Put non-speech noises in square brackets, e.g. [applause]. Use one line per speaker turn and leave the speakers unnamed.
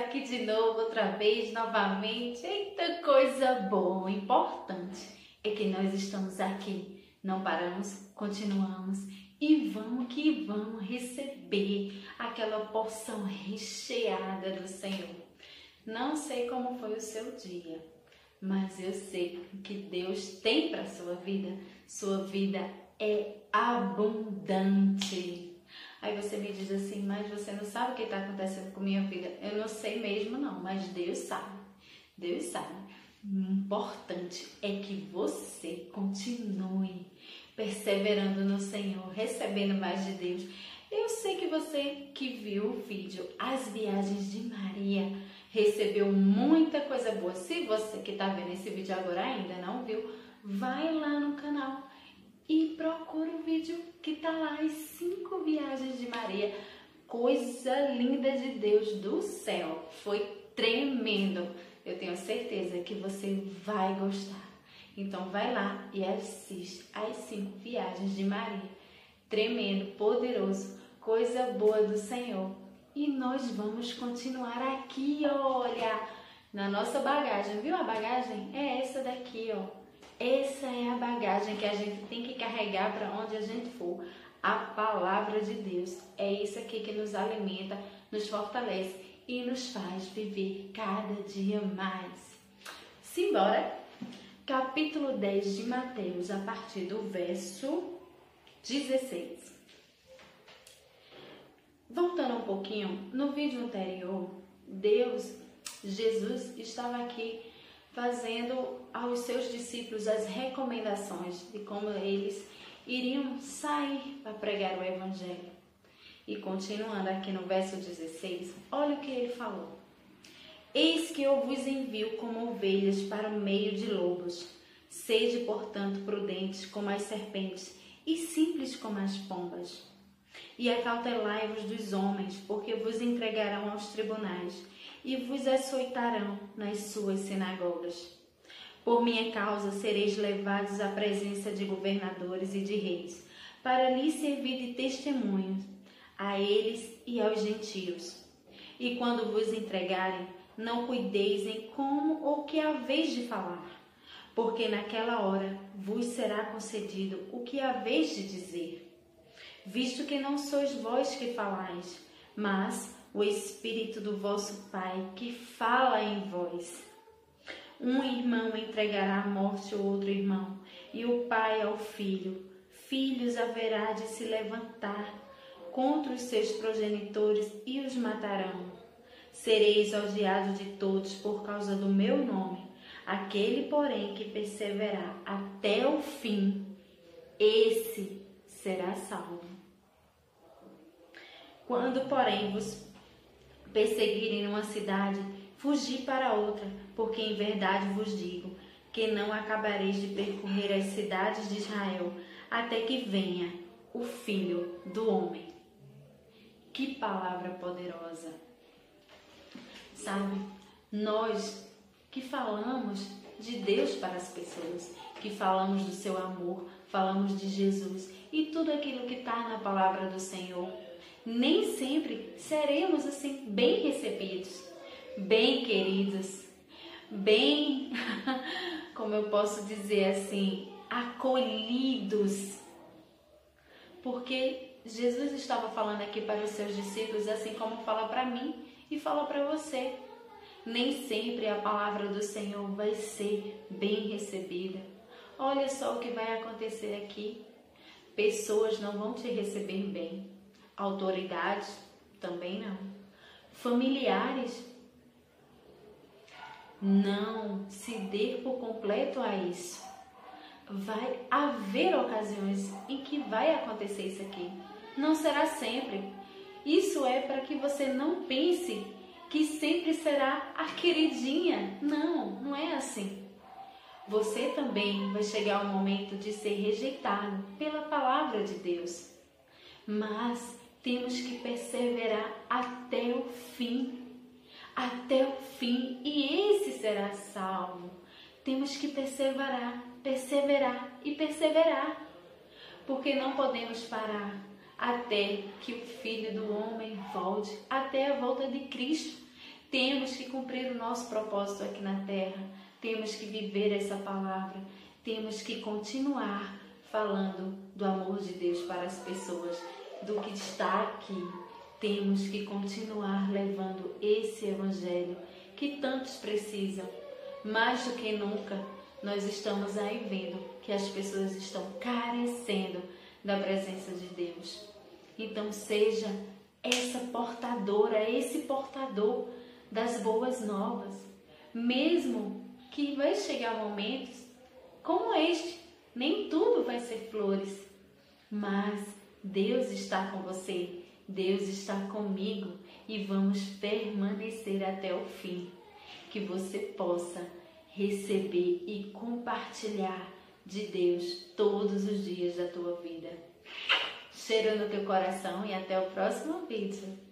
aqui de novo, outra vez, novamente. Eita coisa boa, importante é que nós estamos aqui, não paramos, continuamos e vamos que vamos receber aquela porção recheada do Senhor. Não sei como foi o seu dia, mas eu sei que Deus tem para sua vida. Sua vida é abundante. Aí você me diz assim, mas você não sabe o que está acontecendo com minha vida. Eu não sei mesmo não, mas Deus sabe. Deus sabe. O importante é que você continue perseverando no Senhor, recebendo mais de Deus. Eu sei que você que viu o vídeo As Viagens de Maria recebeu muita coisa boa. Se você que está vendo esse vídeo agora ainda não viu, vai lá no canal e procura o vídeo que tá lá, as viagens de Maria. Coisa linda de Deus do céu. Foi tremendo. Eu tenho certeza que você vai gostar. Então vai lá e assiste as cinco viagens de Maria. Tremendo, poderoso, coisa boa do Senhor. E nós vamos continuar aqui, olha, na nossa bagagem. Viu a bagagem? É essa daqui, ó essa é a bagagem que a gente tem que carregar para onde a gente for. A palavra de Deus é isso aqui que nos alimenta, nos fortalece e nos faz viver cada dia mais. Simbora! Capítulo 10 de Mateus, a partir do verso 16. Voltando um pouquinho, no vídeo anterior, Deus, Jesus estava aqui fazendo aos seus discípulos as recomendações de como eles iriam sair para pregar o Evangelho. E continuando aqui no verso 16, olha o que ele falou. Eis que eu vos envio como ovelhas para o meio de lobos. Sede, portanto, prudentes como as serpentes e simples como as pombas. E acautelai-vos dos homens, porque vos entregarão aos tribunais e vos açoitarão nas suas sinagogas. Por minha causa sereis levados à presença de governadores e de reis, para lhes servir de testemunhos a eles e aos gentios. E quando vos entregarem, não cuideis em como ou que haveis de falar, porque naquela hora vos será concedido o que haveis de dizer. Visto que não sois vós que falais, mas o Espírito do vosso Pai que fala em vós. Um irmão entregará à morte o outro irmão, e o pai ao filho. Filhos haverá de se levantar contra os seus progenitores e os matarão. Sereis odiados de todos por causa do meu nome. Aquele, porém, que perseverar até o fim, esse será salvo. Quando, porém, vos perseguirem uma cidade, fugi para outra, porque em verdade vos digo que não acabareis de percorrer as cidades de Israel até que venha o Filho do Homem. Que palavra poderosa! Sabe, nós que falamos de Deus para as pessoas, que falamos do seu amor, falamos de Jesus e tudo aquilo que está na palavra do Senhor nem sempre seremos assim bem recebidos, bem queridos, bem, [laughs] como eu posso dizer assim, acolhidos. Porque Jesus estava falando aqui para os seus discípulos, assim como fala para mim e fala para você. Nem sempre a palavra do Senhor vai ser bem recebida. Olha só o que vai acontecer aqui. Pessoas não vão te receber bem autoridades também não. Familiares não se dê por completo a isso. Vai haver ocasiões em que vai acontecer isso aqui. Não será sempre. Isso é para que você não pense que sempre será a queridinha. Não, não é assim. Você também vai chegar ao momento de ser rejeitado pela palavra de Deus. Mas temos que perseverar até o fim. Até o fim, e esse será salvo. Temos que perseverar, perseverar e perseverar, porque não podemos parar até que o Filho do Homem volte, até a volta de Cristo. Temos que cumprir o nosso propósito aqui na terra. Temos que viver essa palavra. Temos que continuar falando do amor de Deus para as pessoas, do que está aqui. Temos que continuar levando esse evangelho que tantos precisam. Mais do que nunca, nós estamos aí vendo que as pessoas estão carecendo da presença de Deus. Então, seja essa portadora, esse portador das boas novas, mesmo que vai chegar momentos como este, nem tudo vai ser flores, mas Deus está com você, Deus está comigo e vamos permanecer até o fim. Que você possa receber e compartilhar de Deus todos os dias da tua vida. Cheiro no teu coração e até o próximo vídeo.